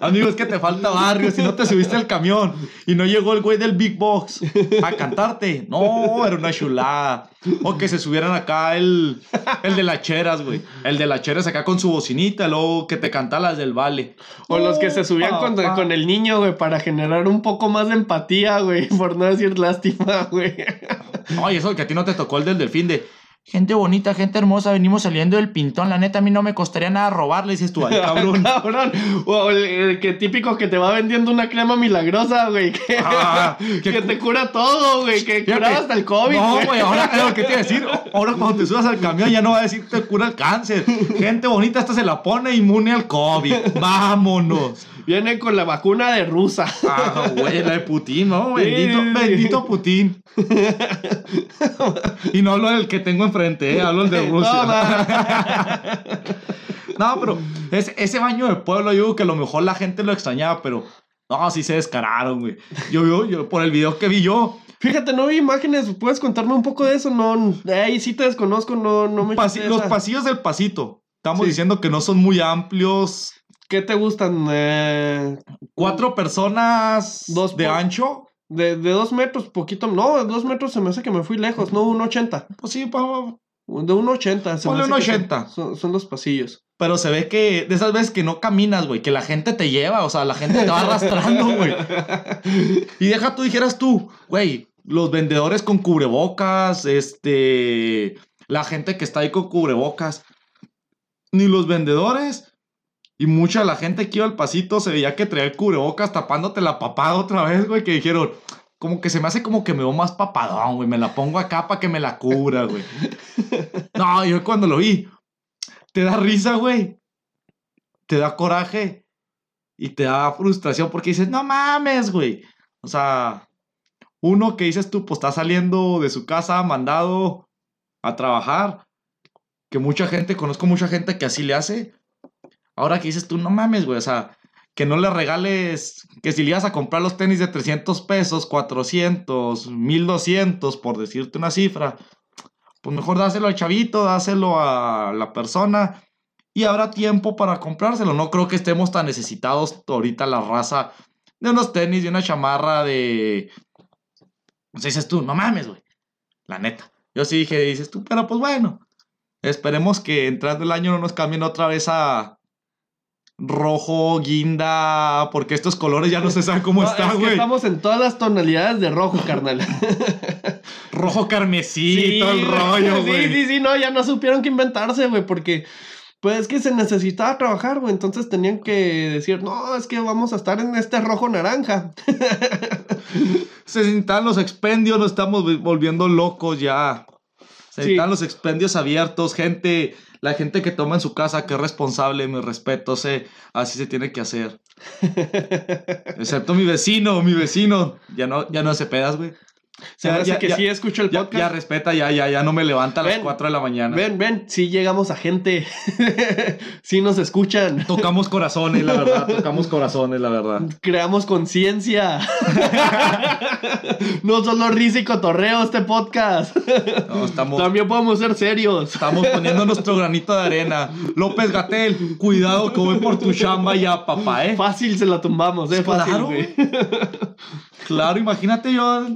Amigo, es que te falta barrio, si no te subiste al camión y no llegó el güey del Big Box a cantarte. No, era una chulada. O que se subieran acá el, el de las cheras, güey. El de las cheras acá con su bocinita, luego que te canta las del vale.
O los que se subían con, con el niño, güey, para generar un poco más de empatía, güey, por no decir lástima, güey.
Ay, eso que a ti no te tocó el del delfín de... Gente bonita, gente hermosa, venimos saliendo del pintón. La neta, a mí no me costaría nada robarle, dices tú, ay, cabrón.
Cabrón. O el, el que típico que te va vendiendo una crema milagrosa, güey, que,
Ah,
que,
que-
te cura todo, güey, que curaba hasta el COVID,
No, güey, ahora, claro, ¿qué te iba a decir? Ahora cuando te subas al camión ya no va a decir te cura el cáncer. Gente bonita, esta se la pone inmune al COVID. Vámonos.
Viene con la vacuna de rusa.
Ah, güey, la de Putin, ¿no? Bendito,
Sí,
bendito Putin. Y no hablo del que tengo enfrente, ¿eh? hablo del de Rusia.
no.
No, pero ese, ese baño de pueblo, yo digo que a lo mejor la gente lo extrañaba, pero no, sí se descararon, güey. Yo, yo, yo, por el video que vi yo,
Fíjate, no vi imágenes, ¿puedes contarme un poco de eso? No, ahí sí te desconozco, no, no me
pasi- los pasillos del pasito. Estamos
Sí.
diciendo que no son muy amplios.
¿Qué te gustan? Eh,
Cuatro personas
Dos
de ancho.
De, de dos metros, poquito. No, de dos metros se me hace que me fui lejos, no, un ochenta.
Pues sí, pa-
De un ochenta. se me
Ponle
hace
un
que
80.
Son, son los pasillos.
pero se ve que de esas veces que no caminas, güey, que la gente te lleva, o sea, la gente te va arrastrando, güey. Y deja tú, dijeras tú, güey, los vendedores con cubrebocas, este, la gente que está ahí con cubrebocas, ni los vendedores, y mucha de la gente que iba al pasito se veía que traía el cubrebocas tapándote la papada otra vez, güey, que dijeron, como que se me hace como que me veo más papadón, güey. Me la pongo acá para que me la cubra, güey. No, yo cuando lo vi, te da risa, güey. Te da coraje y te da frustración porque dices, no mames, güey. O sea, uno que dices tú, pues está saliendo de su casa mandado a trabajar. Que mucha gente, conozco mucha gente que así le hace. Ahora que dices tú, no mames, güey. O sea, que no le regales, que si le ibas a comprar los tenis de 300 pesos, 400, 1200, por decirte una cifra, pues mejor dáselo al chavito, dáselo a la persona y habrá tiempo para comprárselo. No creo que estemos tan necesitados ahorita la raza de unos tenis, de una chamarra, de... O sea, dices tú, no mames, güey. La neta. Yo sí dije, dices tú, pero pues bueno. Esperemos que entrando el año no nos cambien otra vez a rojo, guinda, porque estos colores ya no se saben cómo
No,
están,
es que
güey.
estamos en todas las tonalidades de rojo, carnal.
Rojo carmesí, todo el rollo,
sí,
güey.
Sí, sí, no, ya no supieron qué inventarse, güey, porque pues es que se necesitaba trabajar, güey, entonces tenían que decir, no, es que vamos a estar en este rojo naranja.
Se necesitan los expendios, nos estamos vi- volviendo locos ya. Se
Sí.
necesitan los expendios abiertos, gente, la gente que toma en su casa, que es responsable, mi respeto, sé, así se tiene que hacer. Excepto mi vecino, mi vecino, ya no, ya no hace pedas, güey.
Se
Ya-
que
ya-
sí escucho el podcast.
ya respeta, ya, ya, ya no me levanta a las
Ven,
4 de la mañana.
Ven, ven, sí llegamos a gente. sí nos escuchan.
Tocamos corazones, la verdad, tocamos corazones, la verdad.
Creamos conciencia. no solo risa y cotorreo este podcast.
No, estamos,
También podemos ser serios.
Estamos poniendo nuestro granito de arena. López Gatel, cuidado que voy por tu chamba ya, papá, ¿eh?
Fácil se la tumbamos, eh. Fácil,
Claro,
güey.
Claro, imagínate yo.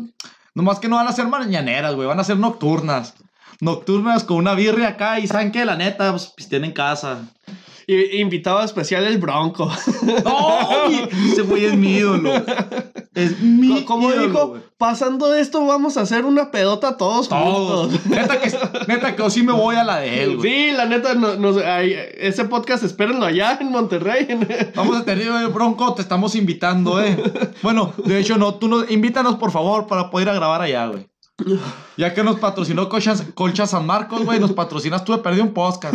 Nomás que no van a ser mañaneras, güey, van a ser nocturnas. Nocturnas con una birria acá y saben que la neta, pues pisten en casa.
Y- Invitado especial el Bronco.
¡No! mi- ese güey es mi ídolo. Es mi
Como
ídolo,
dijo, pasando esto, vamos a hacer una pedota todos,
Todos.
juntos.
Neta que, neta que yo sí me voy a la de él, güey.
Sí, la neta, no, no ese podcast espérenlo allá en Monterrey.
Vamos a tener, eh, Bronco, te estamos invitando, eh. Bueno, de hecho, no, tú nos, invítanos, por favor, para poder ir a grabar allá, güey. Ya que nos patrocinó Colchas, Colchas San Marcos, güey, nos patrocinas tú de Perdí un Podcast.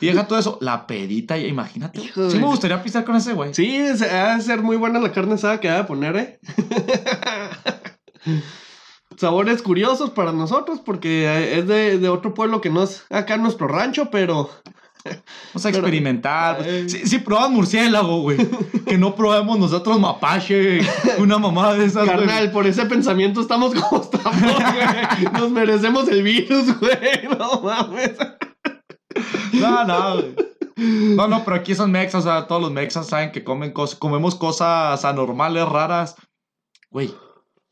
Y deja todo eso, la pedita, imagínate.
Hijo
Sí me gustaría pisar con ese, güey.
Sí, se- ha de ser muy buena la carne asada que va a poner, ¿eh? Sabores curiosos para nosotros porque es de, de otro pueblo que no es acá nuestro rancho, pero
Vamos a experimentar.
Eh.
Sí, sí, pruebas murciélago, güey. Que no probemos nosotros mapache, una mamada de esas,
carnal, por ese pensamiento estamos como estamos, güey. Nos merecemos el virus, güey. No mames.
No, no, güey. No, no, pero aquí son mexas, o sea, todos los mexas saben que comen cosas, comemos cosas anormales, raras. Güey,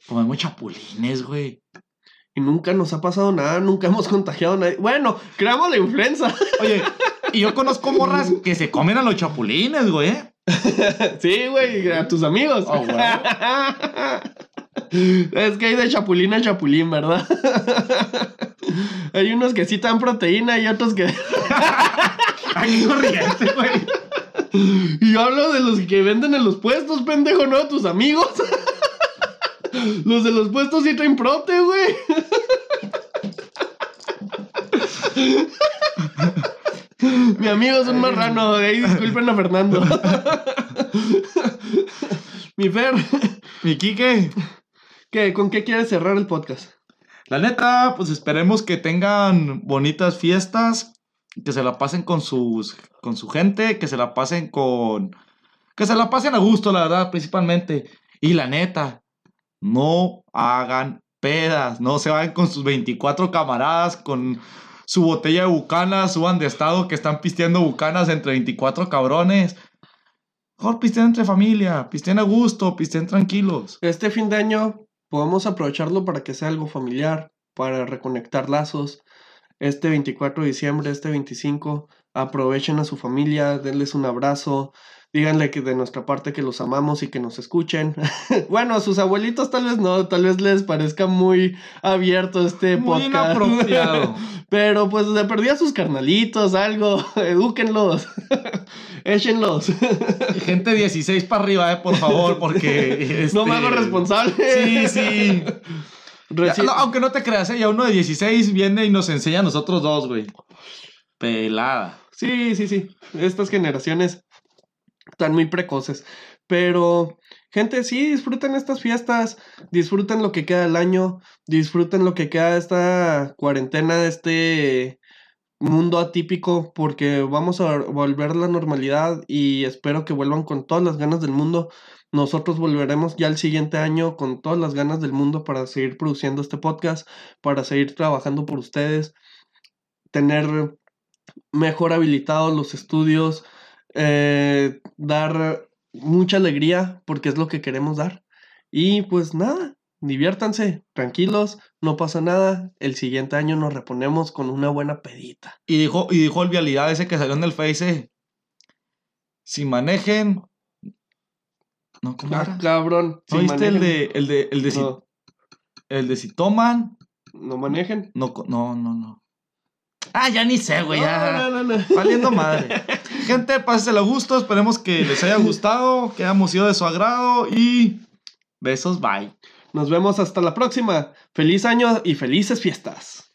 comemos chapulines, güey.
Y nunca nos ha pasado nada, nunca hemos contagiado a nadie. Bueno, creamos la influenza.
Oye, y yo conozco morras que se comen a los chapulines, güey. ¿eh?
Sí, güey, a tus amigos.
Oh,
es que hay de chapulín a chapulín, ¿verdad? hay unos que sí te dan proteína y otros que...
Ay, corriente, güey.
y yo hablo de los que venden en los puestos, pendejo, no tus amigos. los de los puestos sí traen prote, güey. Mi amigo es un marrano, ahí disculpen a Fernando. Mi Fer,
Mi Quique.
¿qué, ¿con qué quieres cerrar el podcast?
La neta, pues esperemos que tengan bonitas fiestas, que se la pasen con sus con su gente, que se la pasen con que se la pasen a gusto, la verdad, principalmente. Y la neta, no hagan pedas, no se vayan con sus 24 camaradas con su botella de bucanas, suban de estado que están pisteando bucanas entre 24 cabrones. Mejor pisteen entre familia, pisteen a gusto, pisteen tranquilos.
Este fin de año podemos aprovecharlo para que sea algo familiar, para reconectar lazos. Este 24 de diciembre, este 25, aprovechen a su familia, denles un abrazo, díganle que de nuestra parte que los amamos y que nos escuchen. bueno, a sus abuelitos tal vez no, tal vez les parezca muy abierto este
Muy
podcast.
inapropiado.
Pero pues le perdí a sus carnalitos, algo, edúquenlos, échenlos.
Gente 16 para arriba, eh, por favor, porque...
No me
este,
hago responsable.
Sí, sí. Ya,
Reci-
no, aunque no te creas, ¿eh? ya uno de 16 viene y nos enseña a nosotros dos, güey. Pelada.
Sí, sí, sí. Estas generaciones están muy precoces. Pero, gente, sí, disfruten estas fiestas, disfruten lo que queda del año, disfruten lo que queda de esta cuarentena, de este mundo atípico, porque vamos a volver a la normalidad y espero que vuelvan con todas las ganas del mundo. Nosotros volveremos ya el siguiente año con todas las ganas del mundo para seguir produciendo este podcast, para seguir trabajando por ustedes, tener mejor habilitados los estudios, eh, dar mucha alegría porque es lo que queremos dar. Y pues nada, diviértanse, tranquilos, no pasa nada. El siguiente año nos reponemos con una buena pedita.
Y dijo, y dijo el vialidad ese que salió en el Face. Si manejen. No, ¿cómo
Ah, cabrón.
¿No
si
viste el de, el de, el de si, el de si toman?
no manejen.
No, no, no, no. Ah, ya ni sé, güey,
No,
ya.
no, no, no.
Valiendo madre. Gente, pásensela a gusto. Esperemos que les haya gustado, que hayamos sido de su agrado. Y besos, bye.
Nos vemos hasta la próxima. Feliz año y felices fiestas.